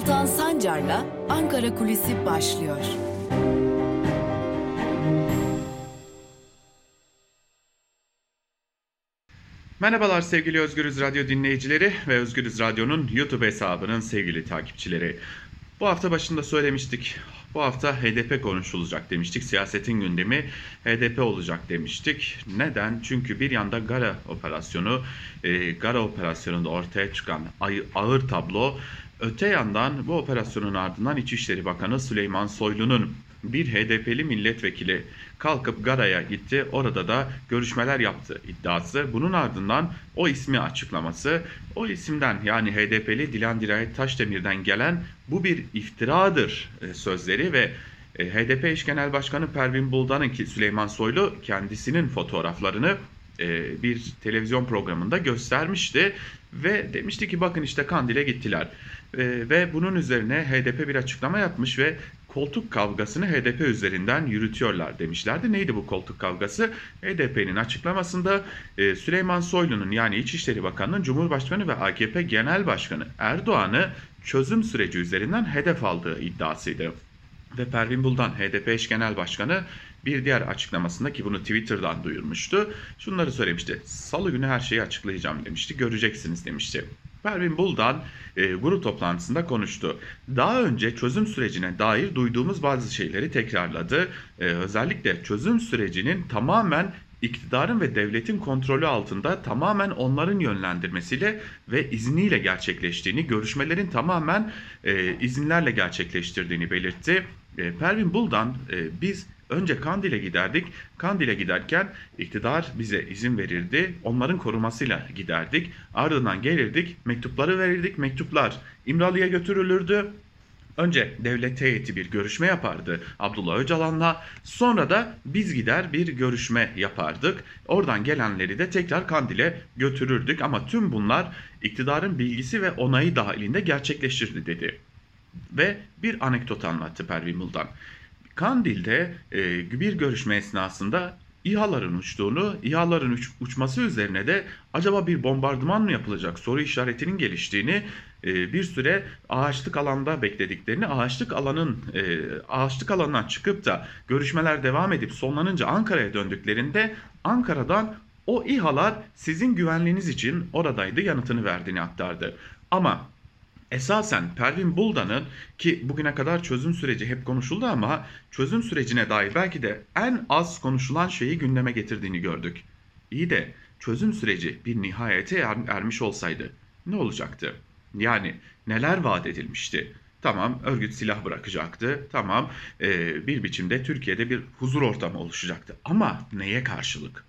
Altan Sancar'la Ankara Kulisi başlıyor. Merhabalar sevgili Özgürüz Radyo dinleyicileri ve Özgürüz Radyo'nun YouTube hesabının sevgili takipçileri. Bu hafta başında söylemiştik. Bu hafta HDP konuşulacak demiştik. Siyasetin gündemi HDP olacak demiştik. Neden? Çünkü bir yanda Gara operasyonu, e, Gara operasyonunda ortaya çıkan ağır tablo, öte yandan bu operasyonun ardından İçişleri Bakanı Süleyman Soylu'nun bir HDP'li milletvekili kalkıp Gara'ya gitti. Orada da görüşmeler yaptı iddiası. Bunun ardından o ismi açıklaması. O isimden yani HDP'li Dilan Dirayet Taşdemir'den gelen bu bir iftiradır e, sözleri ve e, HDP eş genel başkanı Pervin Buldan'ın ki Süleyman Soylu kendisinin fotoğraflarını e, bir televizyon programında göstermişti ve demişti ki bakın işte Kandil'e gittiler. Ve bunun üzerine HDP bir açıklama yapmış ve koltuk kavgasını HDP üzerinden yürütüyorlar demişlerdi. Neydi bu koltuk kavgası? HDP'nin açıklamasında e, Süleyman Soylu'nun yani İçişleri Bakanı'nın Cumhurbaşkanı ve AKP Genel Başkanı Erdoğan'ı çözüm süreci üzerinden hedef aldığı iddiasıydı. Ve Pervin Buldan HDP eş genel başkanı bir diğer açıklamasında ki bunu Twitter'dan duyurmuştu. Şunları söylemişti. Salı günü her şeyi açıklayacağım demişti. Göreceksiniz demişti. Pervin Buldan e, grup toplantısında konuştu. Daha önce çözüm sürecine dair duyduğumuz bazı şeyleri tekrarladı. E, özellikle çözüm sürecinin tamamen iktidarın ve devletin kontrolü altında tamamen onların yönlendirmesiyle ve izniyle gerçekleştiğini, görüşmelerin tamamen e, izinlerle gerçekleştirdiğini belirtti. E, Pervin Buldan e, biz Önce Kandil'e giderdik. Kandil'e giderken iktidar bize izin verirdi. Onların korumasıyla giderdik. Ardından gelirdik, mektupları verirdik. Mektuplar İmralı'ya götürülürdü. Önce devlet heyeti bir görüşme yapardı Abdullah Öcalan'la. Sonra da biz gider bir görüşme yapardık. Oradan gelenleri de tekrar Kandil'e götürürdük. Ama tüm bunlar iktidarın bilgisi ve onayı dahilinde gerçekleştirdi dedi. Ve bir anekdot anlattı Pervin Buldan. Kandil'de e, bir görüşme esnasında İHA'ların uçtuğunu, İHA'ların uç, uçması üzerine de acaba bir bombardıman mı yapılacak soru işaretinin geliştiğini, e, bir süre ağaçlık alanda beklediklerini, ağaçlık alanın e, ağaçlık alanından çıkıp da görüşmeler devam edip sonlanınca Ankara'ya döndüklerinde Ankara'dan o İHA'lar sizin güvenliğiniz için oradaydı yanıtını verdiğini aktardı. Ama esasen Pervin Buldan'ın ki bugüne kadar çözüm süreci hep konuşuldu ama çözüm sürecine dair belki de en az konuşulan şeyi gündeme getirdiğini gördük. İyi de çözüm süreci bir nihayete er ermiş olsaydı ne olacaktı? Yani neler vaat edilmişti? Tamam örgüt silah bırakacaktı. Tamam e, bir biçimde Türkiye'de bir huzur ortamı oluşacaktı. Ama neye karşılık?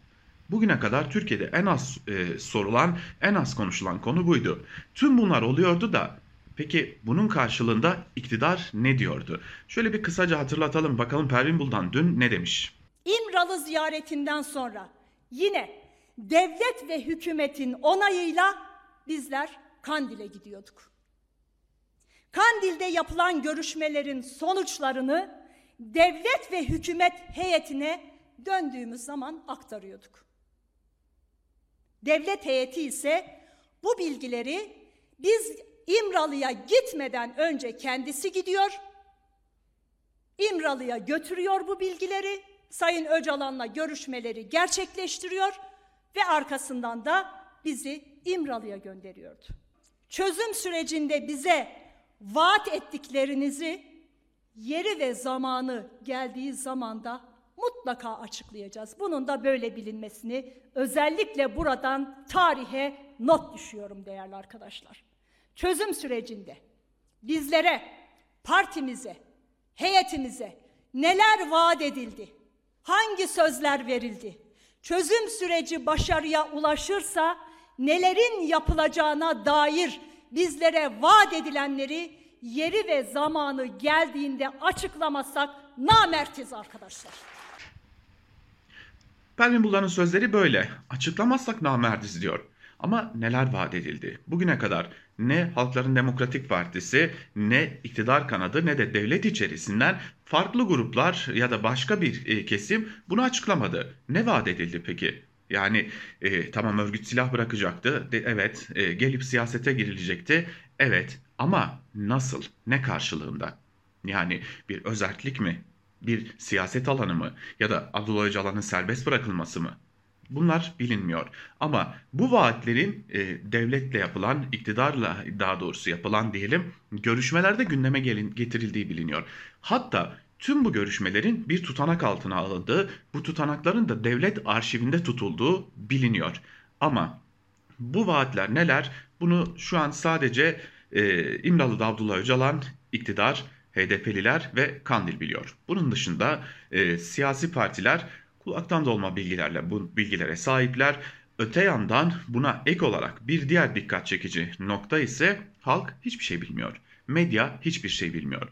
Bugüne kadar Türkiye'de en az e, sorulan, en az konuşulan konu buydu. Tüm bunlar oluyordu da Peki bunun karşılığında iktidar ne diyordu? Şöyle bir kısaca hatırlatalım bakalım Pervin Buldan dün ne demiş? İmralı ziyaretinden sonra yine devlet ve hükümetin onayıyla bizler Kandil'e gidiyorduk. Kandil'de yapılan görüşmelerin sonuçlarını devlet ve hükümet heyetine döndüğümüz zaman aktarıyorduk. Devlet heyeti ise bu bilgileri biz İmralı'ya gitmeden önce kendisi gidiyor. İmralı'ya götürüyor bu bilgileri. Sayın Öcalan'la görüşmeleri gerçekleştiriyor ve arkasından da bizi İmralı'ya gönderiyordu. Çözüm sürecinde bize vaat ettiklerinizi yeri ve zamanı geldiği zamanda mutlaka açıklayacağız. Bunun da böyle bilinmesini özellikle buradan tarihe not düşüyorum değerli arkadaşlar çözüm sürecinde bizlere, partimize, heyetimize neler vaat edildi? Hangi sözler verildi? Çözüm süreci başarıya ulaşırsa nelerin yapılacağına dair bizlere vaat edilenleri yeri ve zamanı geldiğinde açıklamasak namertiz arkadaşlar. Pervin Buldan'ın sözleri böyle. Açıklamazsak namertiz diyor. Ama neler vaat edildi? Bugüne kadar ne Halkların Demokratik Partisi ne iktidar kanadı ne de devlet içerisinden farklı gruplar ya da başka bir e, kesim bunu açıklamadı. Ne vaat edildi peki? Yani e, tamam örgüt silah bırakacaktı. De, evet e, gelip siyasete girilecekti. Evet Ama nasıl, ne karşılığında? Yani bir özellik mi, bir siyaset alanı mı ya da Abdullah Öcalan'ın serbest bırakılması mı? Bunlar bilinmiyor. Ama bu vaatlerin e, devletle yapılan, iktidarla daha doğrusu yapılan diyelim görüşmelerde gündeme gelin, getirildiği biliniyor. Hatta tüm bu görüşmelerin bir tutanak altına alındığı, bu tutanakların da devlet arşivinde tutulduğu biliniyor. Ama bu vaatler neler? Bunu şu an sadece e, İmralı'da Abdullah Öcalan, iktidar, HDP'liler ve Kandil biliyor. Bunun dışında e, siyasi partiler kulaktan dolma bilgilerle bu bilgilere sahipler. Öte yandan buna ek olarak bir diğer dikkat çekici nokta ise halk hiçbir şey bilmiyor. Medya hiçbir şey bilmiyor.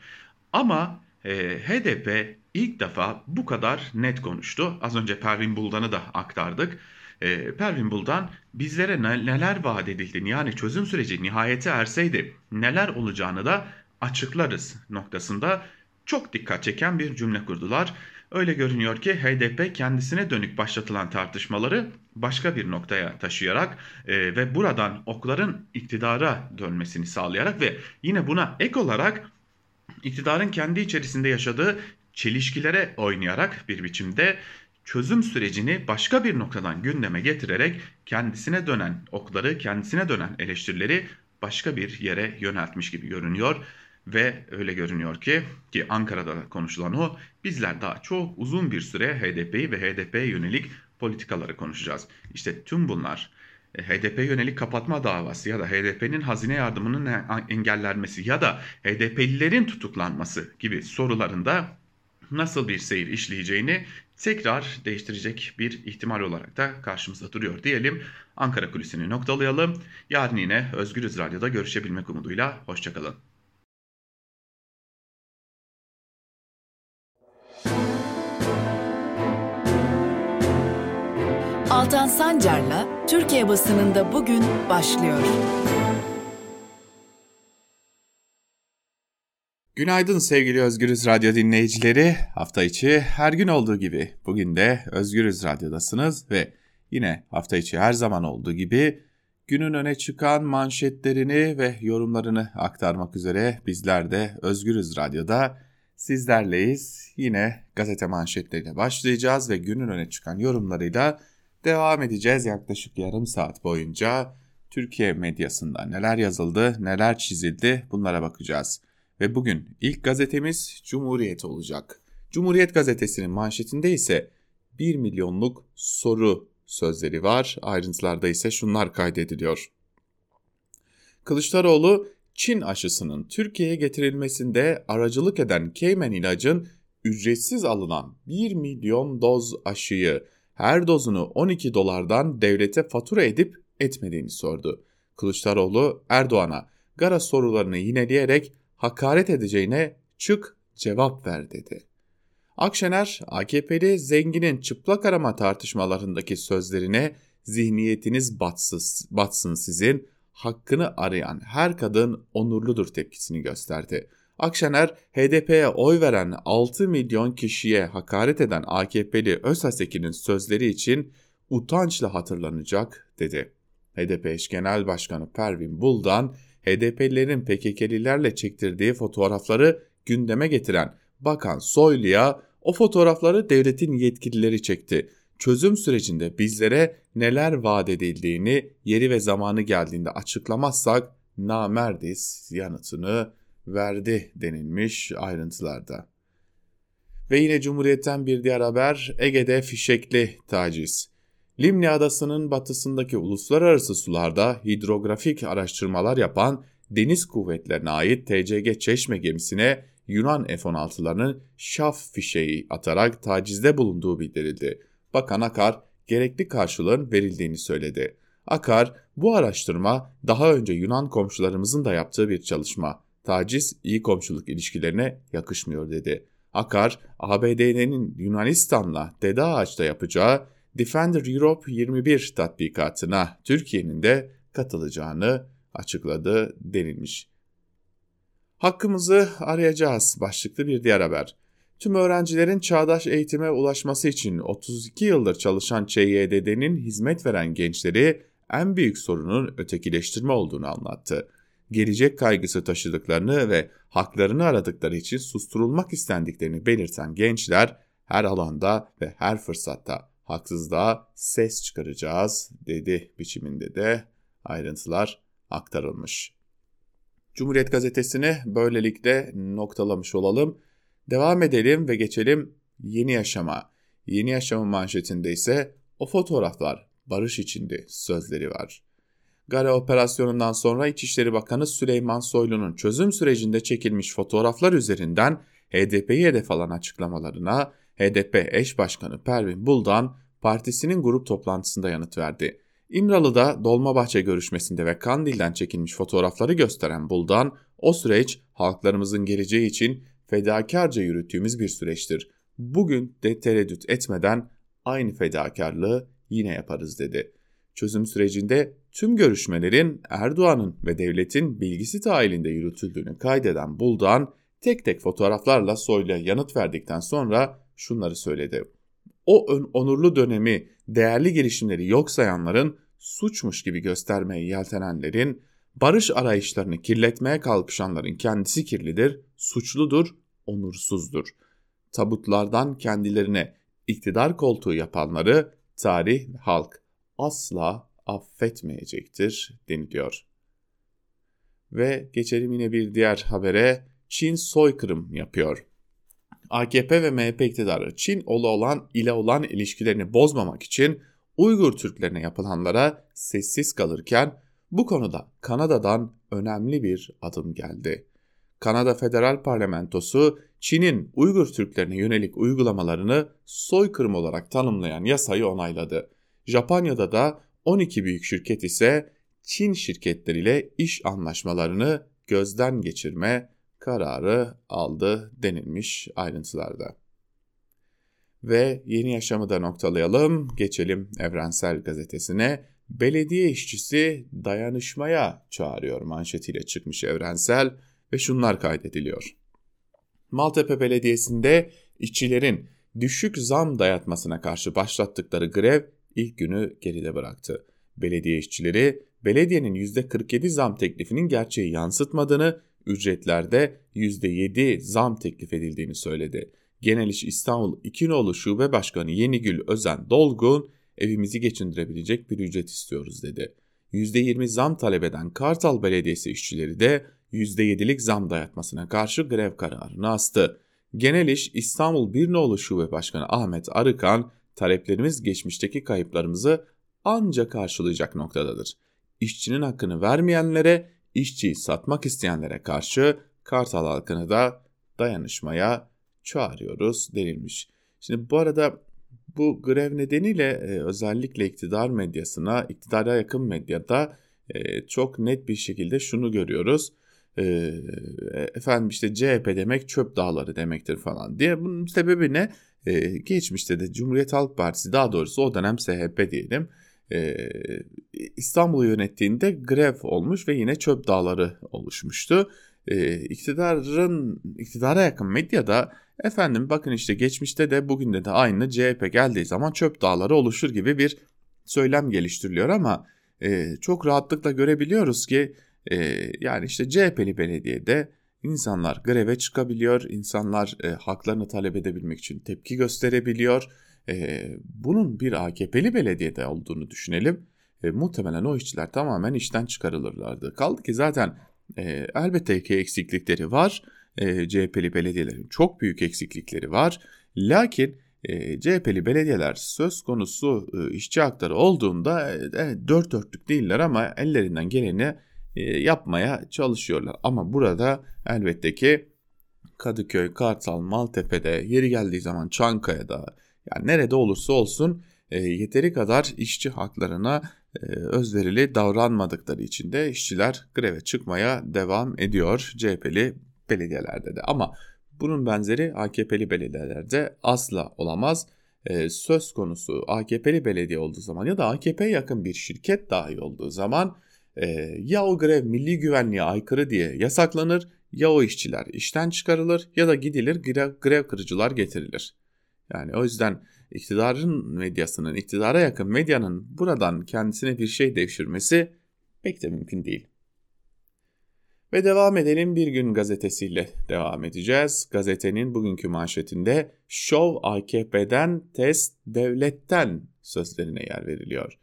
Ama e, HDP ilk defa bu kadar net konuştu. Az önce Pervin Buldan'ı da aktardık. E, Pervin Buldan bizlere ne, neler vaat edildiğini yani çözüm süreci nihayete erseydi neler olacağını da açıklarız noktasında çok dikkat çeken bir cümle kurdular. Öyle görünüyor ki HDP kendisine dönük başlatılan tartışmaları başka bir noktaya taşıyarak e, ve buradan okların iktidara dönmesini sağlayarak ve yine buna ek olarak iktidarın kendi içerisinde yaşadığı çelişkilere oynayarak bir biçimde çözüm sürecini başka bir noktadan gündeme getirerek kendisine dönen okları, kendisine dönen eleştirileri başka bir yere yöneltmiş gibi görünüyor. Ve öyle görünüyor ki ki Ankara'da konuşulan o bizler daha çok uzun bir süre HDP'yi ve HDP'ye yönelik politikaları konuşacağız. İşte tüm bunlar e, HDP yönelik kapatma davası ya da HDP'nin hazine yardımının engellenmesi ya da HDP'lilerin tutuklanması gibi sorularında nasıl bir seyir işleyeceğini tekrar değiştirecek bir ihtimal olarak da karşımızda duruyor diyelim. Ankara kulisini noktalayalım. Yarın yine Özgürüz Radyo'da görüşebilmek umuduyla. Hoşçakalın. Altan Sancar'la Türkiye basınında bugün başlıyor. Günaydın sevgili Özgürüz Radyo dinleyicileri. Hafta içi her gün olduğu gibi bugün de Özgürüz Radyo'dasınız ve yine hafta içi her zaman olduğu gibi günün öne çıkan manşetlerini ve yorumlarını aktarmak üzere bizler de Özgürüz Radyo'da sizlerleyiz. Yine gazete manşetleriyle başlayacağız ve günün öne çıkan yorumlarıyla devam edeceğiz yaklaşık yarım saat boyunca. Türkiye medyasında neler yazıldı, neler çizildi bunlara bakacağız. Ve bugün ilk gazetemiz Cumhuriyet olacak. Cumhuriyet gazetesinin manşetinde ise 1 milyonluk soru sözleri var. Ayrıntılarda ise şunlar kaydediliyor. Kılıçdaroğlu Çin aşısının Türkiye'ye getirilmesinde aracılık eden Cayman ilacın ücretsiz alınan 1 milyon doz aşıyı her dozunu 12 dolardan devlete fatura edip etmediğini sordu. Kılıçdaroğlu Erdoğan'a gara sorularını yineleyerek hakaret edeceğine çık cevap ver dedi. Akşener, AKP'li zenginin çıplak arama tartışmalarındaki sözlerine zihniyetiniz batsız, batsın sizin, hakkını arayan her kadın onurludur tepkisini gösterdi. Akşener, HDP'ye oy veren 6 milyon kişiye hakaret eden AKP'li Özhaseki'nin sözleri için utançla hatırlanacak dedi. HDP eş genel başkanı Pervin Buldan, HDP'lilerin PKK'lilerle çektirdiği fotoğrafları gündeme getiren Bakan Soylu'ya o fotoğrafları devletin yetkilileri çekti. Çözüm sürecinde bizlere neler vaat edildiğini yeri ve zamanı geldiğinde açıklamazsak namerdiz yanıtını verdi denilmiş ayrıntılarda. Ve yine Cumhuriyet'ten bir diğer haber Ege'de fişekli taciz. Limni Adası'nın batısındaki uluslararası sularda hidrografik araştırmalar yapan deniz kuvvetlerine ait TCG Çeşme gemisine Yunan F-16'larının şaf fişeği atarak tacizde bulunduğu bildirildi. Bakan Akar gerekli karşılığın verildiğini söyledi. Akar bu araştırma daha önce Yunan komşularımızın da yaptığı bir çalışma. Taciz iyi komşuluk ilişkilerine yakışmıyor dedi. Akar, ABD'nin Yunanistan'la Dede Ağaç'ta yapacağı Defender Europe 21 tatbikatına Türkiye'nin de katılacağını açıkladı denilmiş. Hakkımızı arayacağız başlıklı bir diğer haber. Tüm öğrencilerin çağdaş eğitime ulaşması için 32 yıldır çalışan ÇYDD'nin hizmet veren gençleri en büyük sorunun ötekileştirme olduğunu anlattı. Gelecek kaygısı taşıdıklarını ve haklarını aradıkları için susturulmak istendiklerini belirten gençler her alanda ve her fırsatta haksızlığa ses çıkaracağız dedi biçiminde de ayrıntılar aktarılmış. Cumhuriyet gazetesini böylelikle noktalamış olalım. Devam edelim ve geçelim yeni yaşama. Yeni yaşamın manşetinde ise o fotoğraflar barış içinde sözleri var. Gare operasyonundan sonra İçişleri Bakanı Süleyman Soylu'nun çözüm sürecinde çekilmiş fotoğraflar üzerinden HDP'yi hedef alan açıklamalarına HDP eş başkanı Pervin Buldan partisinin grup toplantısında yanıt verdi. İmralı'da Dolmabahçe görüşmesinde ve Kandil'den çekilmiş fotoğrafları gösteren Buldan, o süreç halklarımızın geleceği için fedakarca yürüttüğümüz bir süreçtir. Bugün de tereddüt etmeden aynı fedakarlığı yine yaparız dedi. Çözüm sürecinde tüm görüşmelerin Erdoğan'ın ve devletin bilgisi dahilinde yürütüldüğünü kaydeden Buldan, tek tek fotoğraflarla Soylu'ya yanıt verdikten sonra şunları söyledi. O onurlu dönemi, değerli girişimleri yok sayanların, suçmuş gibi göstermeye yeltenenlerin, barış arayışlarını kirletmeye kalkışanların kendisi kirlidir, suçludur, onursuzdur. Tabutlardan kendilerine iktidar koltuğu yapanları tarih halk asla affetmeyecektir deniliyor. Ve geçelim yine bir diğer habere. Çin soykırım yapıyor. AKP ve MHP iktidarı Çin ola olan ile olan ilişkilerini bozmamak için Uygur Türklerine yapılanlara sessiz kalırken bu konuda Kanada'dan önemli bir adım geldi. Kanada Federal Parlamentosu Çin'in Uygur Türklerine yönelik uygulamalarını soykırım olarak tanımlayan yasayı onayladı. Japonya'da da 12 büyük şirket ise Çin şirketleriyle iş anlaşmalarını gözden geçirme kararı aldı denilmiş ayrıntılarda. Ve yeni yaşamı da noktalayalım. Geçelim Evrensel Gazetesi'ne. Belediye işçisi dayanışmaya çağırıyor manşetiyle çıkmış Evrensel ve şunlar kaydediliyor. Maltepe Belediyesi'nde işçilerin düşük zam dayatmasına karşı başlattıkları grev ilk günü geride bıraktı. Belediye işçileri belediyenin %47 zam teklifinin gerçeği yansıtmadığını, ücretlerde %7 zam teklif edildiğini söyledi. Genel İş İstanbul İkinoğlu Şube Başkanı Yenigül Özen Dolgun, evimizi geçindirebilecek bir ücret istiyoruz dedi. %20 zam talep eden Kartal Belediyesi işçileri de %7'lik zam dayatmasına karşı grev kararını astı. Genel İş İstanbul Birnoğlu Şube Başkanı Ahmet Arıkan, taleplerimiz geçmişteki kayıplarımızı ancak karşılayacak noktadadır. İşçinin hakkını vermeyenlere, işçiyi satmak isteyenlere karşı Kartal halkını da dayanışmaya çağırıyoruz denilmiş. Şimdi bu arada bu grev nedeniyle e, özellikle iktidar medyasına, iktidara yakın medyada e, çok net bir şekilde şunu görüyoruz. E, efendim işte CHP demek çöp dağları demektir falan diye. Bunun sebebi ne? E, geçmişte de Cumhuriyet Halk Partisi daha doğrusu o dönem SHP diyelim e, İstanbul'u yönettiğinde grev olmuş ve yine çöp dağları oluşmuştu. E, iktidarın iktidara yakın medyada efendim bakın işte geçmişte de bugün de de aynı CHP geldiği zaman çöp dağları oluşur gibi bir söylem geliştiriliyor ama e, çok rahatlıkla görebiliyoruz ki e, yani işte CHP'li belediyede İnsanlar greve çıkabiliyor, insanlar e, haklarını talep edebilmek için tepki gösterebiliyor. E, bunun bir AKP'li belediyede olduğunu düşünelim. E, muhtemelen o işçiler tamamen işten çıkarılırlardı. Kaldı ki zaten e, elbette ki eksiklikleri var. E, CHP'li belediyelerin çok büyük eksiklikleri var. Lakin e, CHP'li belediyeler söz konusu e, işçi hakları olduğunda e, dört dörtlük değiller ama ellerinden geleni e, yapmaya çalışıyorlar. Ama burada elbette ki Kadıköy, Kartal, Maltepe'de, yeri geldiği zaman Çankaya'da yani nerede olursa olsun e, yeteri kadar işçi haklarına e, özverili davranmadıkları için de işçiler greve çıkmaya devam ediyor CHP'li belediyelerde de. Ama bunun benzeri AKP'li belediyelerde asla olamaz. E, söz konusu AKP'li belediye olduğu zaman ya da AKP yakın bir şirket dahi olduğu zaman e, ya o grev milli güvenliğe aykırı diye yasaklanır ya o işçiler işten çıkarılır ya da gidilir grev, grev kırıcılar getirilir. Yani o yüzden iktidarın medyasının, iktidara yakın medyanın buradan kendisine bir şey devşirmesi pek de mümkün değil. Ve devam edelim Bir Gün gazetesiyle devam edeceğiz. Gazetenin bugünkü manşetinde Şov AKP'den test devletten sözlerine yer veriliyor.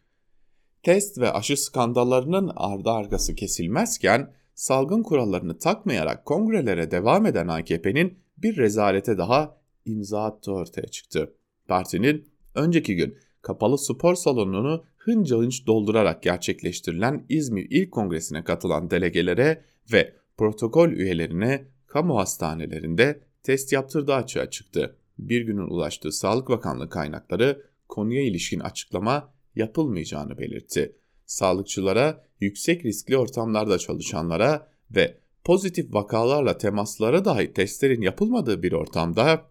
Test ve aşı skandallarının ardı arkası kesilmezken salgın kurallarını takmayarak kongrelere devam eden AKP'nin bir rezalete daha imza attığı ortaya çıktı. Partinin önceki gün kapalı spor salonunu hınca hınç doldurarak gerçekleştirilen İzmir İl Kongresi'ne katılan delegelere ve protokol üyelerine kamu hastanelerinde test yaptırdığı açığa çıktı. Bir günün ulaştığı Sağlık Bakanlığı kaynakları konuya ilişkin açıklama yapılmayacağını belirtti. Sağlıkçılara, yüksek riskli ortamlarda çalışanlara ve pozitif vakalarla temaslara dahi testlerin yapılmadığı bir ortamda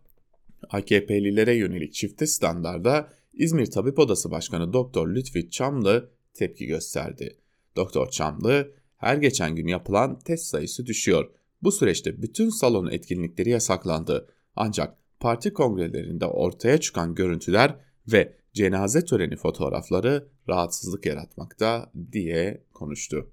AKP'lilere yönelik çifte standarda İzmir Tabip Odası Başkanı Doktor Lütfi Çamlı tepki gösterdi. Doktor Çamlı, her geçen gün yapılan test sayısı düşüyor. Bu süreçte bütün salon etkinlikleri yasaklandı. Ancak parti kongrelerinde ortaya çıkan görüntüler ve cenaze töreni fotoğrafları rahatsızlık yaratmakta diye konuştu.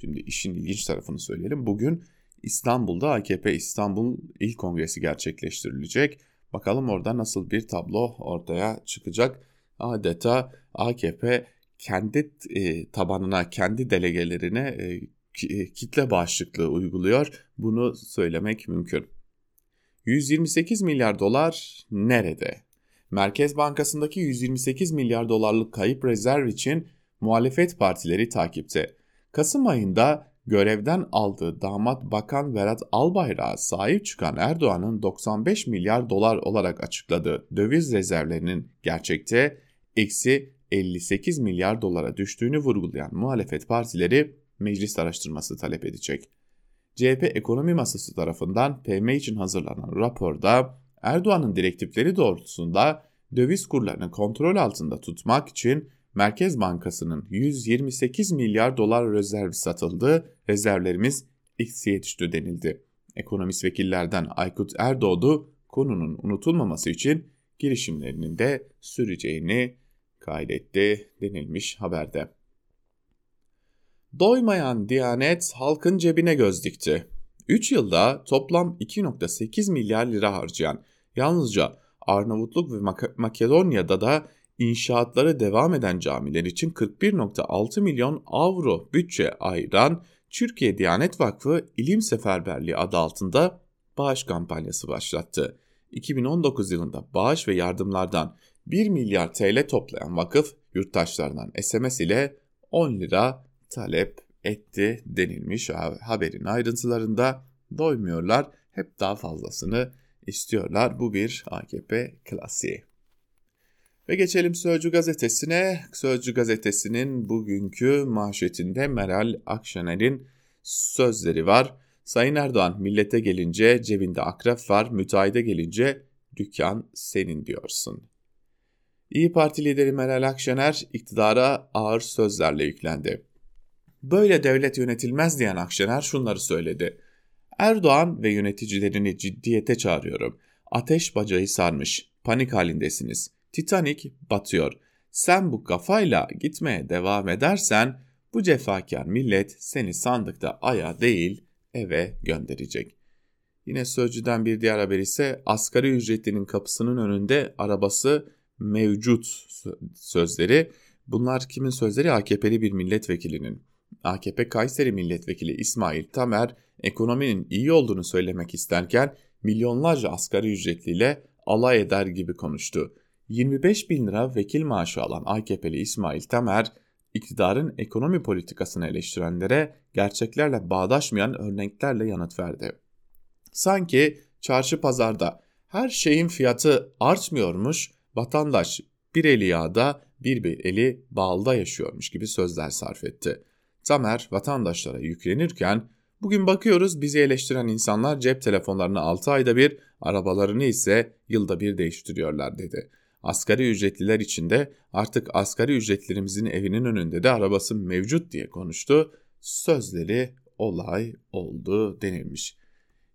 Şimdi işin ilginç tarafını söyleyelim. Bugün İstanbul'da AKP İstanbul İl Kongresi gerçekleştirilecek. Bakalım orada nasıl bir tablo ortaya çıkacak. Adeta AKP kendi e, tabanına, kendi delegelerine e, e, kitle bağışıklığı uyguluyor. Bunu söylemek mümkün. 128 milyar dolar nerede? Merkez Bankası'ndaki 128 milyar dolarlık kayıp rezerv için muhalefet partileri takipte. Kasım ayında görevden aldığı damat bakan Berat Albayrak'a sahip çıkan Erdoğan'ın 95 milyar dolar olarak açıkladığı döviz rezervlerinin gerçekte eksi 58 milyar dolara düştüğünü vurgulayan muhalefet partileri meclis araştırması talep edecek. CHP Ekonomi Masası tarafından PM için hazırlanan raporda Erdoğan'ın direktifleri doğrultusunda döviz kurlarını kontrol altında tutmak için Merkez Bankası'nın 128 milyar dolar rezerv satıldı, rezervlerimiz eksiye düştü denildi. Ekonomist vekillerden Aykut Erdoğdu konunun unutulmaması için girişimlerinin de süreceğini kaydetti denilmiş haberde. Doymayan Diyanet halkın cebine göz dikti. 3 yılda toplam 2.8 milyar lira harcayan yalnızca Arnavutluk ve Makedonya'da da inşaatları devam eden camiler için 41.6 milyon avro bütçe ayıran Türkiye Diyanet Vakfı İlim Seferberliği adı altında bağış kampanyası başlattı. 2019 yılında bağış ve yardımlardan 1 milyar TL toplayan vakıf yurttaşlarından SMS ile 10 lira talep etti denilmiş haberin ayrıntılarında doymuyorlar hep daha fazlasını istiyorlar. Bu bir AKP klasiği. Ve geçelim Sözcü gazetesine. Sözcü gazetesinin bugünkü manşetinde Meral Akşener'in sözleri var. Sayın Erdoğan millete gelince cebinde akrep var, müteahhide gelince dükkan senin diyorsun. İyi Parti lideri Meral Akşener iktidara ağır sözlerle yüklendi. Böyle devlet yönetilmez diyen Akşener şunları söyledi. Erdoğan ve yöneticilerini ciddiyete çağırıyorum. Ateş bacağı sarmış, panik halindesiniz. Titanic batıyor. Sen bu kafayla gitmeye devam edersen bu cefakar millet seni sandıkta aya değil eve gönderecek. Yine Sözcü'den bir diğer haber ise asgari ücretlinin kapısının önünde arabası mevcut sözleri. Bunlar kimin sözleri? AKP'li bir milletvekilinin. AKP Kayseri Milletvekili İsmail Tamer ekonominin iyi olduğunu söylemek isterken milyonlarca asgari ücretliyle alay eder gibi konuştu. 25 bin lira vekil maaşı alan AKP'li İsmail Tamer, iktidarın ekonomi politikasını eleştirenlere gerçeklerle bağdaşmayan örneklerle yanıt verdi. Sanki çarşı pazarda her şeyin fiyatı artmıyormuş, vatandaş bir eli yağda bir, bir eli balda yaşıyormuş gibi sözler sarf etti. Tamer vatandaşlara yüklenirken bugün bakıyoruz bizi eleştiren insanlar cep telefonlarını 6 ayda bir, arabalarını ise yılda bir değiştiriyorlar dedi. Asgari ücretliler için de artık asgari ücretlerimizin evinin önünde de arabası mevcut diye konuştu. Sözleri olay oldu denilmiş.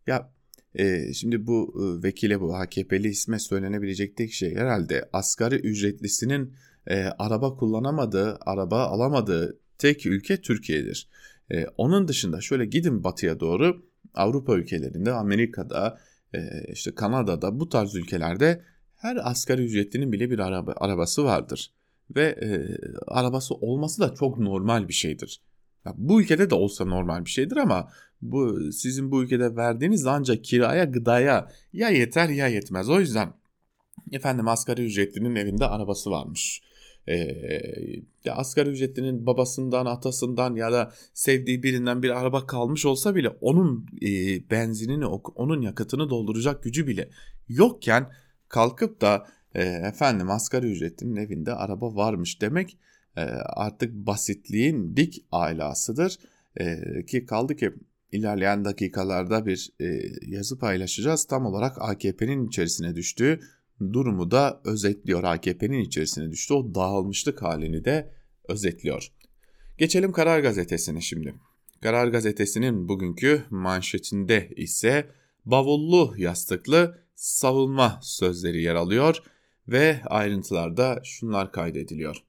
Ya e, şimdi bu e, vekile bu AKP'li isme söylenebilecek tek şey herhalde asgari ücretlisinin e, araba kullanamadığı, araba alamadığı tek ülke Türkiye'dir. E, onun dışında şöyle gidin batıya doğru Avrupa ülkelerinde, Amerika'da, e, işte Kanada'da bu tarz ülkelerde her asgari ücretlinin bile bir araba, arabası vardır. Ve e, arabası olması da çok normal bir şeydir. Ya, bu ülkede de olsa normal bir şeydir ama bu sizin bu ülkede verdiğiniz ancak kiraya, gıdaya ya yeter ya yetmez. O yüzden efendim asgari ücretlinin evinde arabası varmış. Ee, asgari ücretlinin babasından, atasından ya da sevdiği birinden bir araba kalmış olsa bile onun e, benzinini, onun yakıtını dolduracak gücü bile yokken kalkıp da e, efendim asgari ücretlinin evinde araba varmış demek e, artık basitliğin dik ailasıdır. E, ki kaldı ki ilerleyen dakikalarda bir e, yazı paylaşacağız. Tam olarak AKP'nin içerisine düştüğü durumu da özetliyor. AKP'nin içerisine düştü. O dağılmışlık halini de özetliyor. Geçelim Karar Gazetesi'ne şimdi. Karar Gazetesi'nin bugünkü manşetinde ise bavullu yastıklı savunma sözleri yer alıyor ve ayrıntılarda şunlar kaydediliyor.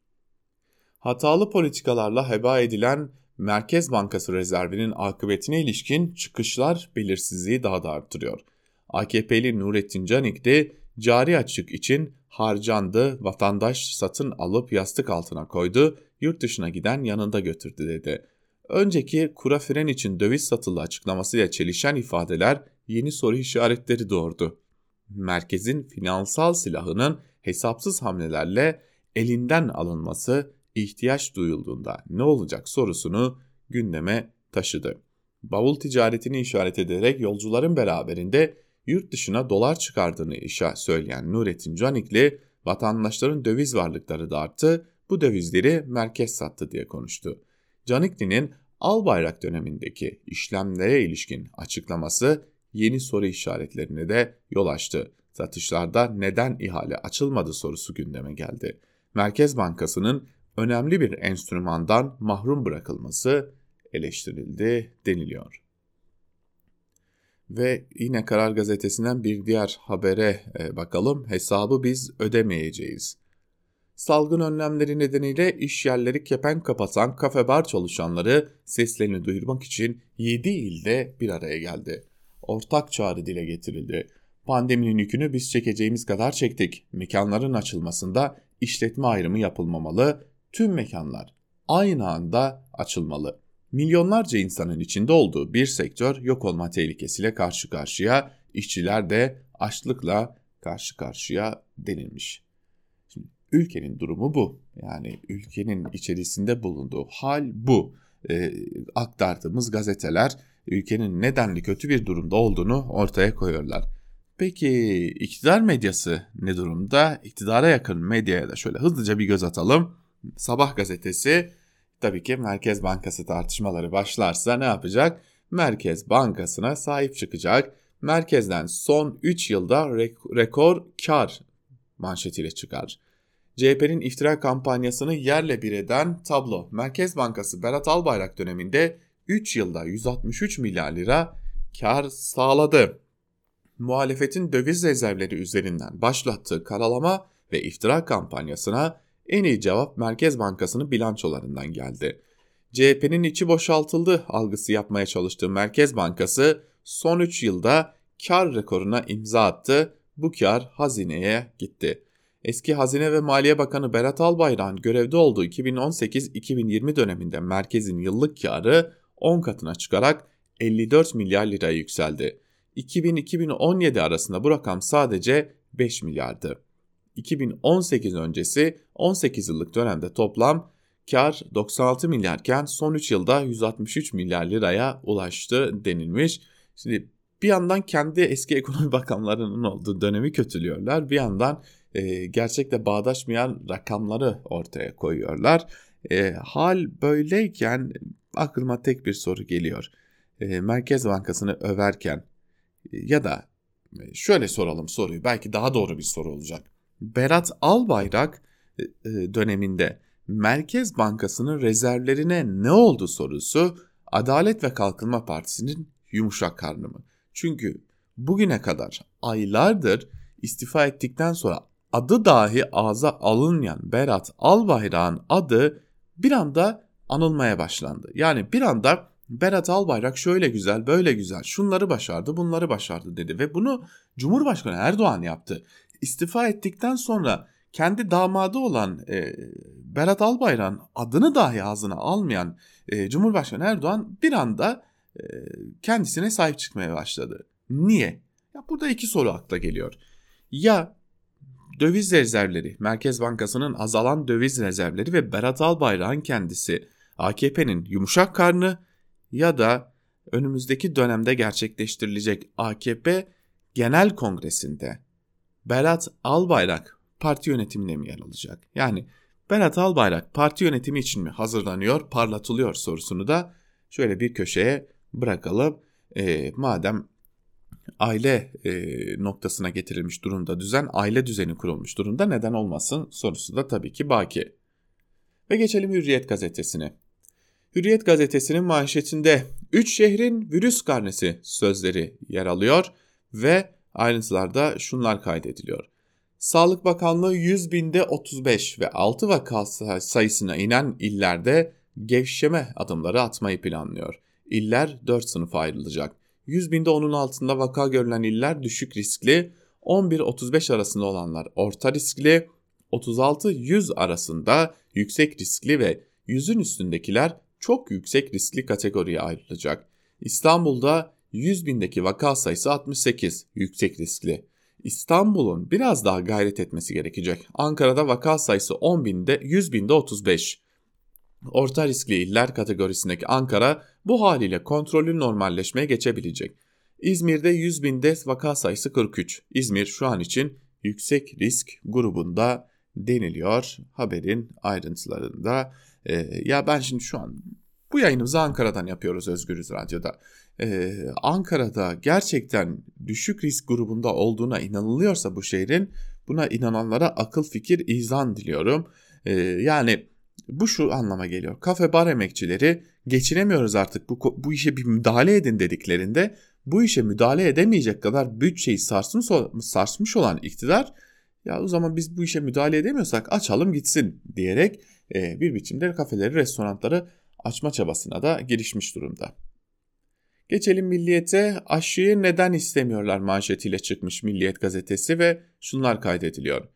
Hatalı politikalarla heba edilen Merkez Bankası rezervinin akıbetine ilişkin çıkışlar belirsizliği daha da arttırıyor. AKP'li Nurettin Canik de cari açık için harcandı, vatandaş satın alıp yastık altına koydu, yurt dışına giden yanında götürdü dedi. Önceki kura fren için döviz satıldı açıklamasıyla çelişen ifadeler yeni soru işaretleri doğurdu. Merkezin finansal silahının hesapsız hamlelerle elinden alınması ihtiyaç duyulduğunda ne olacak sorusunu gündeme taşıdı. Bavul ticaretini işaret ederek yolcuların beraberinde yurt dışına dolar çıkardığını işe söyleyen Nurettin Canikli vatandaşların döviz varlıkları da arttı, bu dövizleri merkez sattı diye konuştu. Canikli'nin Albayrak dönemindeki işlemlere ilişkin açıklaması yeni soru işaretlerine de yol açtı. Satışlarda neden ihale açılmadı sorusu gündeme geldi. Merkez Bankası'nın önemli bir enstrümandan mahrum bırakılması eleştirildi deniliyor. Ve yine Karar Gazetesi'nden bir diğer habere e, bakalım. Hesabı biz ödemeyeceğiz. Salgın önlemleri nedeniyle iş yerleri kepen kapatan kafe bar çalışanları seslerini duyurmak için 7 ilde bir araya geldi. Ortak çağrı dile getirildi. Pandeminin yükünü biz çekeceğimiz kadar çektik. Mekanların açılmasında işletme ayrımı yapılmamalı, tüm mekanlar aynı anda açılmalı. Milyonlarca insanın içinde olduğu bir sektör yok olma tehlikesiyle karşı karşıya, işçiler de açlıkla karşı karşıya denilmiş. Şimdi ülkenin durumu bu. Yani ülkenin içerisinde bulunduğu hal bu. Ee, aktardığımız gazeteler ülkenin nedenli kötü bir durumda olduğunu ortaya koyuyorlar. Peki iktidar medyası ne durumda? İktidara yakın medyaya da şöyle hızlıca bir göz atalım. Sabah gazetesi tabii ki Merkez Bankası tartışmaları başlarsa ne yapacak? Merkez Bankası'na sahip çıkacak. Merkezden son 3 yılda rekor kar manşetiyle çıkar. CHP'nin iftira kampanyasını yerle bir eden tablo. Merkez Bankası Berat Albayrak döneminde 3 yılda 163 milyar lira kar sağladı. Muhalefetin döviz rezervleri üzerinden başlattığı karalama ve iftira kampanyasına en iyi cevap Merkez Bankası'nın bilançolarından geldi. CHP'nin içi boşaltıldı algısı yapmaya çalıştığı Merkez Bankası son 3 yılda kar rekoruna imza attı. Bu kar hazineye gitti. Eski Hazine ve Maliye Bakanı Berat Albayrak'ın görevde olduğu 2018-2020 döneminde merkezin yıllık karı 10 katına çıkarak 54 milyar liraya yükseldi. 2000-2017 arasında bu rakam sadece 5 milyardı. 2018 öncesi 18 yıllık dönemde toplam kar 96 milyarken son 3 yılda 163 milyar liraya ulaştı denilmiş. Şimdi bir yandan kendi eski ekonomi bakanlarının olduğu dönemi kötülüyorlar. Bir yandan e, gerçekle bağdaşmayan rakamları ortaya koyuyorlar. E, hal böyleyken aklıma tek bir soru geliyor. E, Merkez Bankası'nı överken e, ya da e, şöyle soralım soruyu belki daha doğru bir soru olacak. Berat Albayrak e, e, döneminde Merkez Bankası'nın rezervlerine ne oldu sorusu Adalet ve Kalkınma Partisi'nin yumuşak karnı mı? Çünkü bugüne kadar aylardır istifa ettikten sonra adı dahi ağza alınmayan Berat Albayrak'ın adı bir anda anılmaya başlandı. Yani bir anda Berat Albayrak şöyle güzel, böyle güzel, şunları başardı, bunları başardı dedi ve bunu Cumhurbaşkanı Erdoğan yaptı. İstifa ettikten sonra kendi damadı olan e, Berat Albayrak'ın adını dahi ağzına almayan e, Cumhurbaşkanı Erdoğan bir anda e, kendisine sahip çıkmaya başladı. Niye? Ya burada iki soru akla geliyor. Ya döviz rezervleri, Merkez Bankası'nın azalan döviz rezervleri ve Berat Albayrak'ın kendisi AKP'nin yumuşak karnı ya da önümüzdeki dönemde gerçekleştirilecek AKP Genel Kongresi'nde Berat Albayrak parti yönetimine mi yer alacak? Yani Berat Albayrak parti yönetimi için mi hazırlanıyor, parlatılıyor sorusunu da şöyle bir köşeye bırakalım. E, madem aile e, noktasına getirilmiş durumda düzen, aile düzeni kurulmuş durumda neden olmasın sorusu da tabii ki baki. Ve geçelim Hürriyet gazetesine. Hürriyet gazetesinin manşetinde 3 şehrin virüs karnesi sözleri yer alıyor ve ayrıntılarda şunlar kaydediliyor. Sağlık Bakanlığı 100 binde 35 ve 6 vaka sayısına inen illerde gevşeme adımları atmayı planlıyor. İller 4 sınıfa ayrılacak. 100 binde onun altında vaka görülen iller düşük riskli, 11-35 arasında olanlar orta riskli, 36-100 arasında yüksek riskli ve 100'ün üstündekiler çok yüksek riskli kategoriye ayrılacak. İstanbul'da 100 bindeki vaka sayısı 68 yüksek riskli. İstanbul'un biraz daha gayret etmesi gerekecek. Ankara'da vaka sayısı 10 binde 100 binde 35. Orta riskli iller kategorisindeki Ankara bu haliyle kontrollü normalleşmeye geçebilecek. İzmir'de 100 binde vaka sayısı 43. İzmir şu an için yüksek risk grubunda deniliyor haberin ayrıntılarında. Ee, ya ben şimdi şu an bu yayınımızı Ankara'dan yapıyoruz Özgürüz Radyo'da. Ee, Ankara'da gerçekten düşük risk grubunda olduğuna inanılıyorsa bu şehrin buna inananlara akıl fikir izan diliyorum. Ee, yani bu şu anlama geliyor. Kafe bar emekçileri geçinemiyoruz artık bu, bu işe bir müdahale edin dediklerinde bu işe müdahale edemeyecek kadar bütçeyi sarsmış, sarsmış olan iktidar ya o zaman biz bu işe müdahale edemiyorsak açalım gitsin diyerek e, bir biçimde kafeleri, restoranları açma çabasına da girişmiş durumda. Geçelim Milliyet'e aşıyı neden istemiyorlar manşetiyle çıkmış Milliyet gazetesi ve şunlar kaydediliyor.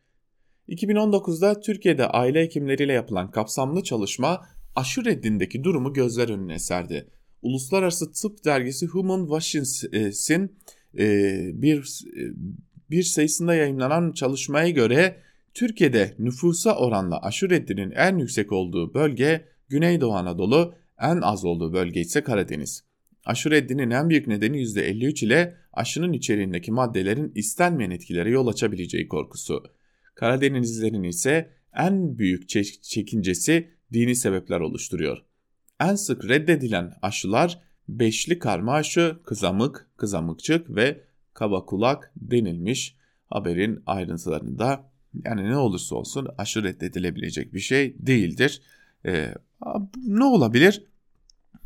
2019'da Türkiye'de aile hekimleriyle yapılan kapsamlı çalışma aşı reddindeki durumu gözler önüne serdi. Uluslararası Tıp Dergisi Human Washington'sin e, bir e, bir sayısında yayınlanan çalışmaya göre Türkiye'de nüfusa oranla aşı reddinin en yüksek olduğu bölge Güneydoğu Anadolu, en az olduğu bölge ise Karadeniz. Aşı reddinin en büyük nedeni %53 ile aşının içeriğindeki maddelerin istenmeyen etkilere yol açabileceği korkusu. Karadenizlilerin ise en büyük çekincesi dini sebepler oluşturuyor. En sık reddedilen aşılar beşli karma aşı, kızamık, kızamıkçık ve kaba kulak denilmiş haberin ayrıntılarında. Yani ne olursa olsun aşı reddedilebilecek bir şey değildir. Ee, ne olabilir?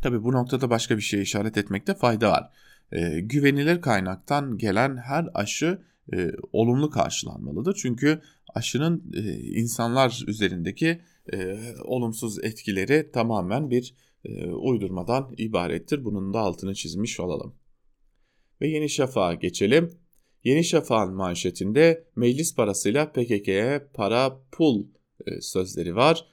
Tabi bu noktada başka bir şeye işaret etmekte fayda var. Ee, güvenilir kaynaktan gelen her aşı e, olumlu karşılanmalıdır. Çünkü aşının e, insanlar üzerindeki e, olumsuz etkileri tamamen bir e, uydurmadan ibarettir. Bunun da altını çizmiş olalım. Ve Yeni Şafak'a geçelim. Yeni Şafak'ın manşetinde meclis parasıyla PKK'ye para pul e, sözleri var.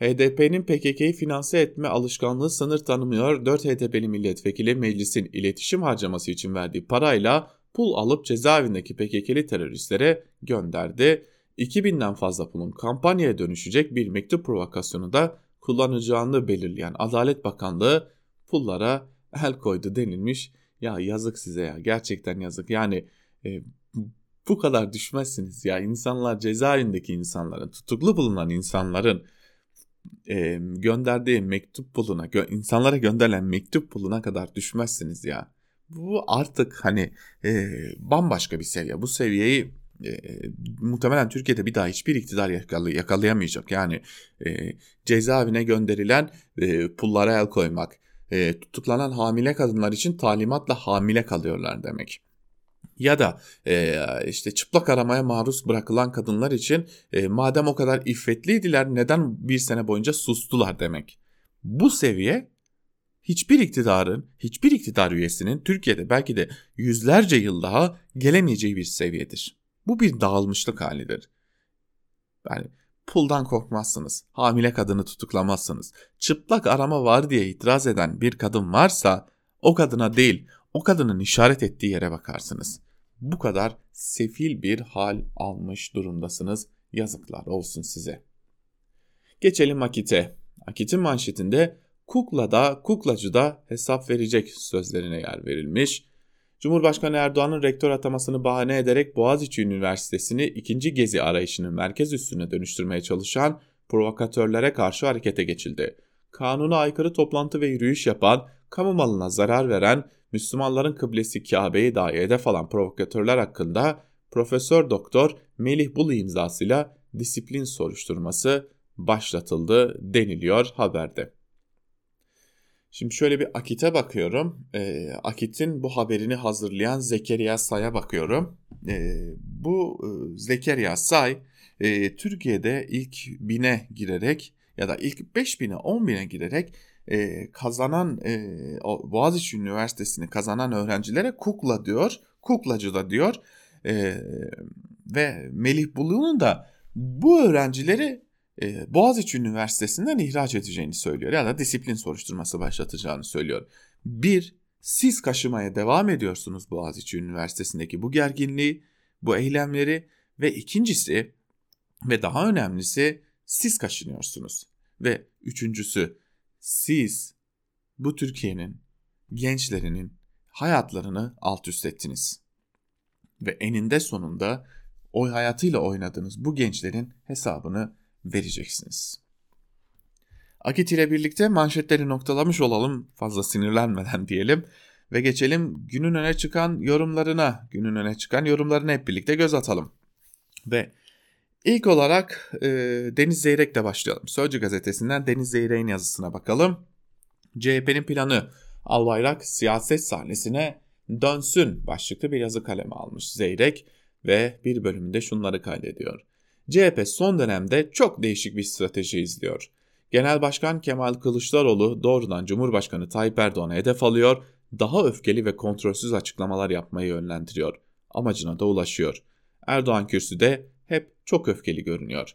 HDP'nin PKK'yı finanse etme alışkanlığı sınır tanımıyor. 4 HDP'li milletvekili meclisin iletişim harcaması için verdiği parayla pul alıp cezaevindeki PKK'li teröristlere gönderdi. 2000'den fazla pulun kampanyaya dönüşecek bir mektup provokasyonu da kullanacağını belirleyen Adalet Bakanlığı pullara el koydu denilmiş. Ya yazık size ya gerçekten yazık yani e, bu kadar düşmezsiniz ya insanlar cezaevindeki insanların tutuklu bulunan insanların e, gönderdiği mektup puluna gö insanlara gönderilen mektup puluna kadar düşmezsiniz ya. Bu artık hani e, bambaşka bir seviye. Bu seviyeyi e, muhtemelen Türkiye'de bir daha hiçbir iktidar yakalay yakalayamayacak. Yani e, cezaevine gönderilen e, pullara el koymak, e, tutuklanan hamile kadınlar için talimatla hamile kalıyorlar demek. Ya da e, işte çıplak aramaya maruz bırakılan kadınlar için e, madem o kadar iffetliydiler neden bir sene boyunca sustular demek. Bu seviye hiçbir iktidarın, hiçbir iktidar üyesinin Türkiye'de belki de yüzlerce yıl daha gelemeyeceği bir seviyedir. Bu bir dağılmışlık halidir. Yani puldan korkmazsınız, hamile kadını tutuklamazsınız. Çıplak arama var diye itiraz eden bir kadın varsa o kadına değil, o kadının işaret ettiği yere bakarsınız. Bu kadar sefil bir hal almış durumdasınız. Yazıklar olsun size. Geçelim Akit'e. Akit'in manşetinde kukla da kuklacı da hesap verecek sözlerine yer verilmiş. Cumhurbaşkanı Erdoğan'ın rektör atamasını bahane ederek Boğaziçi Üniversitesi'ni ikinci gezi arayışının merkez üssüne dönüştürmeye çalışan provokatörlere karşı harekete geçildi. Kanuna aykırı toplantı ve yürüyüş yapan, kamu malına zarar veren, Müslümanların kıblesi Kabe'yi dahi hedef alan provokatörler hakkında Profesör Doktor Melih Bulu imzasıyla disiplin soruşturması başlatıldı deniliyor haberde. Şimdi şöyle bir Akit'e bakıyorum. E, Akit'in bu haberini hazırlayan Zekeriya Say'a bakıyorum. E, bu e, Zekeriya Say e, Türkiye'de ilk bine girerek ya da ilk 5 bine 10 bine girerek e, kazanan e, Boğaziçi Üniversitesi'ni kazanan öğrencilere kukla diyor. Kuklacı da diyor. E, ve Melih Bulu'nun da bu öğrencileri e, Boğaziçi Üniversitesi'nden ihraç edeceğini söylüyor ya da disiplin soruşturması başlatacağını söylüyor. Bir, siz kaşımaya devam ediyorsunuz Boğaziçi Üniversitesi'ndeki bu gerginliği, bu eylemleri ve ikincisi ve daha önemlisi siz kaşınıyorsunuz. Ve üçüncüsü siz bu Türkiye'nin gençlerinin hayatlarını alt üst ettiniz. Ve eninde sonunda o hayatıyla oynadığınız bu gençlerin hesabını vereceksiniz. Akit ile birlikte manşetleri noktalamış olalım fazla sinirlenmeden diyelim ve geçelim günün öne çıkan yorumlarına. Günün öne çıkan yorumlarına hep birlikte göz atalım. Ve ilk olarak e, Deniz Zeyrek'le başlayalım. Sözcü gazetesinden Deniz Zeyrek'in yazısına bakalım. CHP'nin planı Albayrak siyaset sahnesine dönsün başlıklı bir yazı kaleme almış Zeyrek ve bir bölümünde şunları kaydediyor. CHP son dönemde çok değişik bir strateji izliyor. Genel Başkan Kemal Kılıçdaroğlu doğrudan Cumhurbaşkanı Tayyip Erdoğan'a hedef alıyor, daha öfkeli ve kontrolsüz açıklamalar yapmayı yönlendiriyor. Amacına da ulaşıyor. Erdoğan kürsüde çok öfkeli görünüyor.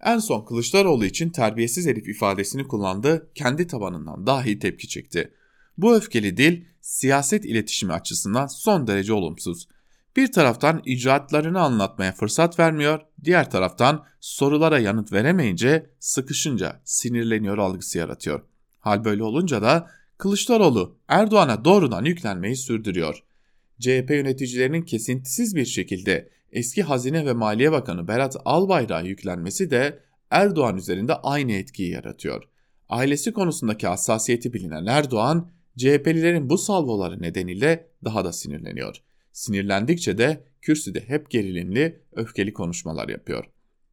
En son Kılıçdaroğlu için terbiyesiz herif ifadesini kullandı, kendi tabanından dahi tepki çekti. Bu öfkeli dil siyaset iletişimi açısından son derece olumsuz. Bir taraftan icraatlarını anlatmaya fırsat vermiyor, diğer taraftan sorulara yanıt veremeyince sıkışınca sinirleniyor algısı yaratıyor. Hal böyle olunca da Kılıçdaroğlu Erdoğan'a doğrudan yüklenmeyi sürdürüyor. CHP yöneticilerinin kesintisiz bir şekilde eski Hazine ve Maliye Bakanı Berat Albayrak'a yüklenmesi de Erdoğan üzerinde aynı etkiyi yaratıyor. Ailesi konusundaki hassasiyeti bilinen Erdoğan, CHP'lilerin bu salvoları nedeniyle daha da sinirleniyor. Sinirlendikçe de kürsüde hep gerilimli, öfkeli konuşmalar yapıyor.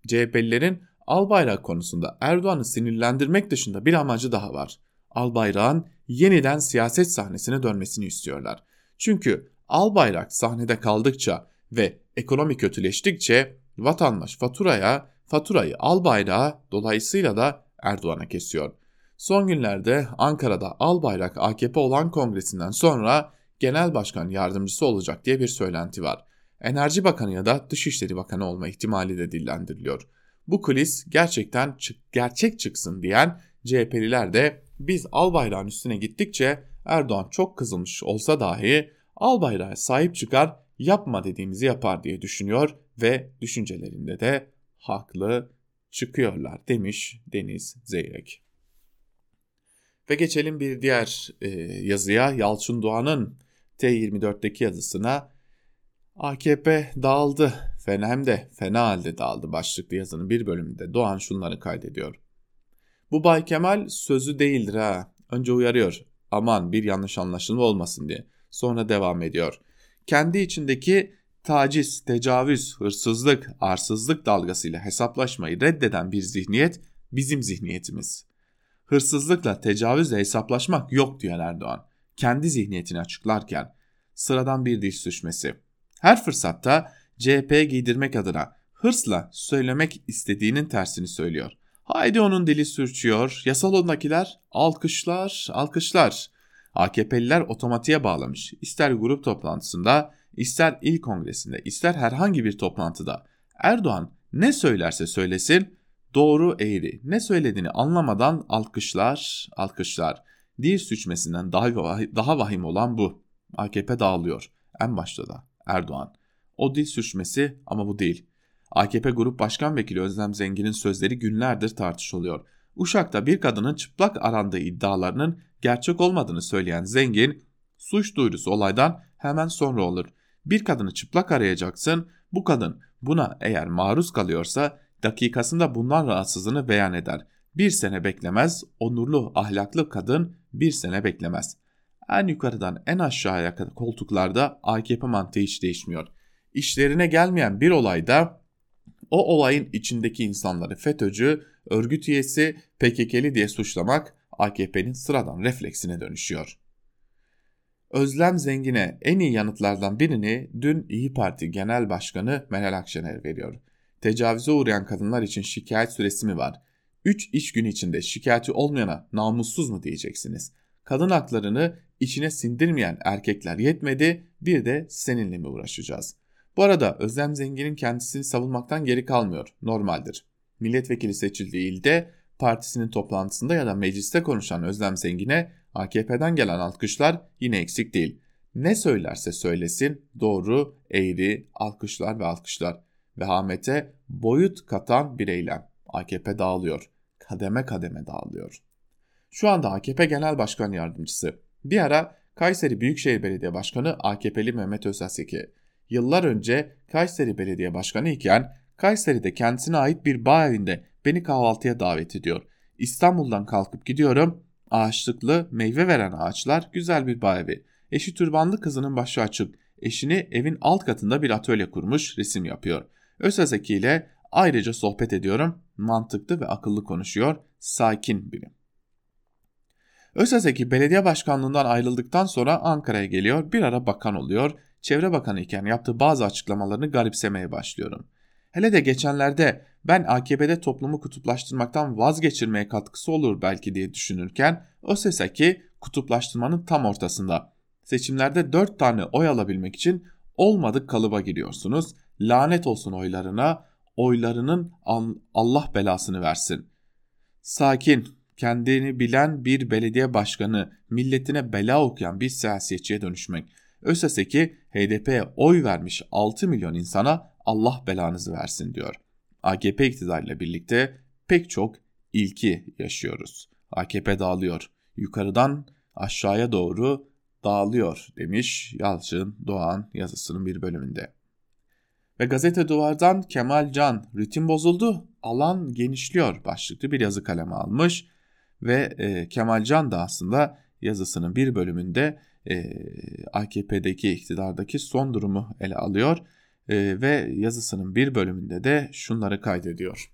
CHP'lilerin Albayrak konusunda Erdoğan'ı sinirlendirmek dışında bir amacı daha var. Albayrak'ın yeniden siyaset sahnesine dönmesini istiyorlar. Çünkü Albayrak sahnede kaldıkça ve ekonomi kötüleştikçe vatandaş faturaya, faturayı Albayrak'a dolayısıyla da Erdoğan'a kesiyor. Son günlerde Ankara'da Albayrak AKP olan kongresinden sonra genel başkan yardımcısı olacak diye bir söylenti var. Enerji Bakanı ya da Dışişleri Bakanı olma ihtimali de dillendiriliyor. Bu kulis gerçekten çık, gerçek çıksın diyen CHP'liler de biz Albayrak'ın üstüne gittikçe Erdoğan çok kızılmış olsa dahi Albayrak'a sahip çıkar yapma dediğimizi yapar diye düşünüyor ve düşüncelerinde de haklı çıkıyorlar demiş Deniz Zeyrek. Ve geçelim bir diğer e, yazıya Yalçın Doğan'ın T24'teki yazısına AKP dağıldı. Fena hem de fena halde dağıldı başlıklı yazının bir bölümünde Doğan şunları kaydediyor. Bu Bay Kemal sözü değildir ha. Önce uyarıyor. Aman bir yanlış anlaşılma olmasın diye. Sonra devam ediyor. Kendi içindeki taciz, tecavüz, hırsızlık, arsızlık dalgasıyla hesaplaşmayı reddeden bir zihniyet bizim zihniyetimiz. Hırsızlıkla, tecavüzle hesaplaşmak yok diyor Erdoğan kendi zihniyetini açıklarken sıradan bir diş sürçmesi. Her fırsatta CHP giydirmek adına hırsla söylemek istediğinin tersini söylüyor. Haydi onun dili sürçüyor, yasal ondakiler alkışlar, alkışlar. AKP'liler otomatiğe bağlamış. İster grup toplantısında, ister il kongresinde, ister herhangi bir toplantıda Erdoğan ne söylerse söylesin doğru eğri. Ne söylediğini anlamadan alkışlar, alkışlar. Dil suçmesinden daha, daha vahim olan bu. AKP dağılıyor. En başta da Erdoğan. O dil suçmesi ama bu değil. AKP Grup Başkan Vekili Özlem Zengin'in sözleri günlerdir tartışılıyor. Uşak'ta bir kadının çıplak arandığı iddialarının gerçek olmadığını söyleyen Zengin, suç duyurusu olaydan hemen sonra olur. Bir kadını çıplak arayacaksın, bu kadın buna eğer maruz kalıyorsa dakikasında bundan rahatsızlığını beyan eder. Bir sene beklemez, onurlu, ahlaklı kadın bir sene beklemez. En yukarıdan en aşağıya koltuklarda AKP mantığı hiç değişmiyor. İşlerine gelmeyen bir olayda o olayın içindeki insanları FETÖ'cü, örgüt üyesi, PKK'li diye suçlamak AKP'nin sıradan refleksine dönüşüyor. Özlem Zengin'e en iyi yanıtlardan birini dün İyi Parti Genel Başkanı Meral Akşener veriyor. Tecavüze uğrayan kadınlar için şikayet süresi mi var? 3 iş günü içinde şikayeti olmayana namussuz mu diyeceksiniz? Kadın haklarını içine sindirmeyen erkekler yetmedi bir de seninle mi uğraşacağız? Bu arada Özlem Zengin'in kendisini savunmaktan geri kalmıyor. Normaldir. Milletvekili seçildiği ilde partisinin toplantısında ya da mecliste konuşan Özlem Zengin'e AKP'den gelen alkışlar yine eksik değil. Ne söylerse söylesin doğru, eğri, alkışlar ve alkışlar. Vehamete boyut katan bir eylem. AKP dağılıyor. Kademe kademe dağılıyor. Şu anda AKP Genel Başkan Yardımcısı. Bir ara Kayseri Büyükşehir Belediye Başkanı AKP'li Mehmet Özaseki. Yıllar önce Kayseri Belediye Başkanı iken Kayseri'de kendisine ait bir bağ evinde beni kahvaltıya davet ediyor. İstanbul'dan kalkıp gidiyorum. Ağaçlıklı, meyve veren ağaçlar, güzel bir bağ evi. Eşi türbanlı kızının başı açık. Eşini evin alt katında bir atölye kurmuş, resim yapıyor. Özazeki ile ayrıca sohbet ediyorum. Mantıklı ve akıllı konuşuyor. Sakin biri. Özazeki belediye başkanlığından ayrıldıktan sonra Ankara'ya geliyor. Bir ara bakan oluyor. Çevre bakanı iken yaptığı bazı açıklamalarını garipsemeye başlıyorum. Hele de geçenlerde ben AKP'de toplumu kutuplaştırmaktan vazgeçirmeye katkısı olur belki diye düşünürken Özazeki kutuplaştırmanın tam ortasında. Seçimlerde 4 tane oy alabilmek için olmadık kalıba giriyorsunuz. Lanet olsun oylarına, oylarının Allah belasını versin. Sakin, kendini bilen bir belediye başkanı, milletine bela okuyan bir siyasetçiye dönüşmek. Öseseki HDP'ye oy vermiş 6 milyon insana Allah belanızı versin diyor. AKP iktidarıyla birlikte pek çok ilki yaşıyoruz. AKP dağılıyor. Yukarıdan aşağıya doğru dağılıyor demiş Yalçın Doğan yazısının bir bölümünde. Ve gazete duvardan Kemal Can ritim bozuldu alan genişliyor başlıklı bir yazı kaleme almış ve e, Kemal Can da aslında yazısının bir bölümünde e, AKP'deki iktidardaki son durumu ele alıyor e, ve yazısının bir bölümünde de şunları kaydediyor.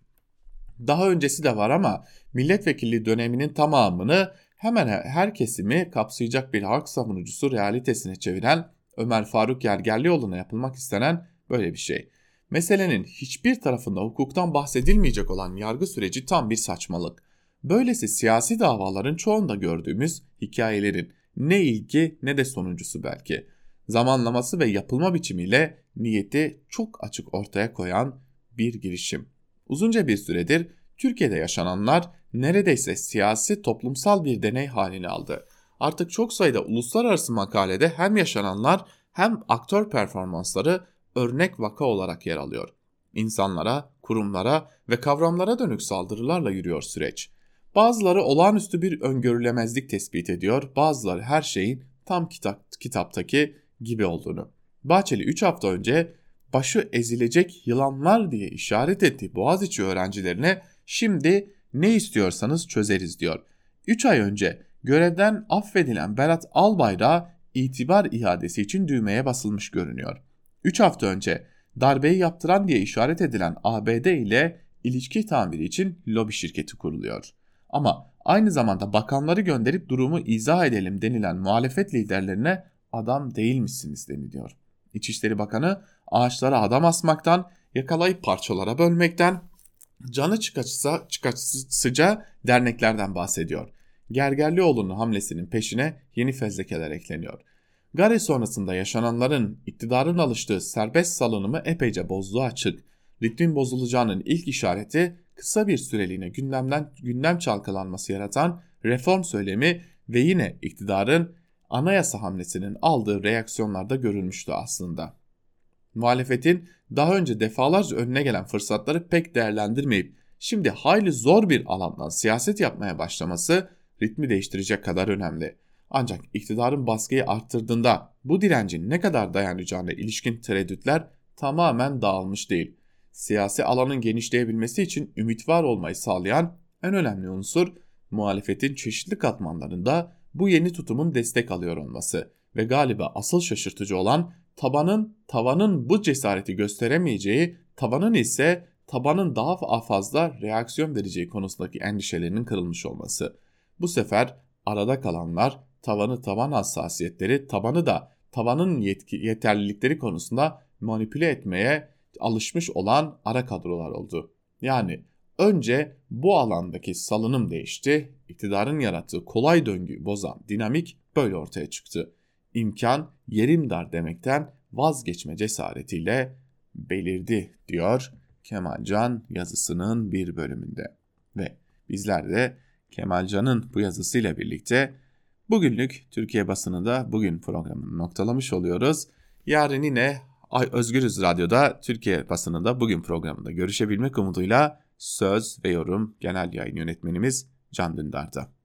Daha öncesi de var ama milletvekilliği döneminin tamamını hemen her kesimi kapsayacak bir halk savunucusu realitesine çeviren Ömer Faruk Yergerlioğlu'na yapılmak istenen böyle bir şey. Meselenin hiçbir tarafında hukuktan bahsedilmeyecek olan yargı süreci tam bir saçmalık. Böylesi siyasi davaların çoğunda gördüğümüz hikayelerin ne ilki ne de sonuncusu belki. Zamanlaması ve yapılma biçimiyle niyeti çok açık ortaya koyan bir girişim. Uzunca bir süredir Türkiye'de yaşananlar neredeyse siyasi toplumsal bir deney halini aldı. Artık çok sayıda uluslararası makalede hem yaşananlar hem aktör performansları örnek vaka olarak yer alıyor. İnsanlara, kurumlara ve kavramlara dönük saldırılarla yürüyor süreç. Bazıları olağanüstü bir öngörülemezlik tespit ediyor, bazıları her şeyin tam kitap, kitaptaki gibi olduğunu. Bahçeli 3 hafta önce başı ezilecek yılanlar diye işaret ettiği Boğaziçi öğrencilerine şimdi ne istiyorsanız çözeriz diyor. 3 ay önce görevden affedilen Berat Albayrak itibar iadesi için düğmeye basılmış görünüyor. 3 hafta önce darbeyi yaptıran diye işaret edilen ABD ile ilişki tamiri için lobi şirketi kuruluyor. Ama aynı zamanda bakanları gönderip durumu izah edelim denilen muhalefet liderlerine adam değil misiniz deniliyor. İçişleri Bakanı ağaçlara adam asmaktan, yakalayıp parçalara bölmekten, canı çıkaçsa, çıkaçsıca derneklerden bahsediyor. Gergerlioğlu'nun hamlesinin peşine yeni fezlekeler ekleniyor. Gare sonrasında yaşananların iktidarın alıştığı serbest salınımı epeyce bozduğu açık. Ritmin bozulacağının ilk işareti kısa bir süreliğine gündemden gündem çalkalanması yaratan reform söylemi ve yine iktidarın anayasa hamlesinin aldığı reaksiyonlarda görülmüştü aslında. Muhalefetin daha önce defalarca önüne gelen fırsatları pek değerlendirmeyip şimdi hayli zor bir alandan siyaset yapmaya başlaması ritmi değiştirecek kadar önemli. Ancak iktidarın baskıyı arttırdığında bu direncin ne kadar dayanacağına ilişkin tereddütler tamamen dağılmış değil. Siyasi alanın genişleyebilmesi için ümit var olmayı sağlayan en önemli unsur muhalefetin çeşitli katmanlarında bu yeni tutumun destek alıyor olması ve galiba asıl şaşırtıcı olan tabanın tavanın bu cesareti gösteremeyeceği, tabanın ise tabanın daha fazla reaksiyon vereceği konusundaki endişelerinin kırılmış olması. Bu sefer arada kalanlar tavanı tavan hassasiyetleri, tabanı da tavanın yetki, yeterlilikleri konusunda manipüle etmeye alışmış olan ara kadrolar oldu. Yani önce bu alandaki salınım değişti, iktidarın yarattığı kolay döngüyü bozan dinamik böyle ortaya çıktı. İmkan yerim dar demekten vazgeçme cesaretiyle belirdi diyor Kemalcan yazısının bir bölümünde. Ve bizler de Kemalcan'ın bu yazısıyla birlikte bugünlük Türkiye basınında bugün programını noktalamış oluyoruz. Yarın yine Özgürüz Radyo'da Türkiye basınında bugün programında görüşebilmek umuduyla söz ve yorum genel yayın yönetmenimiz Can Dündar'da.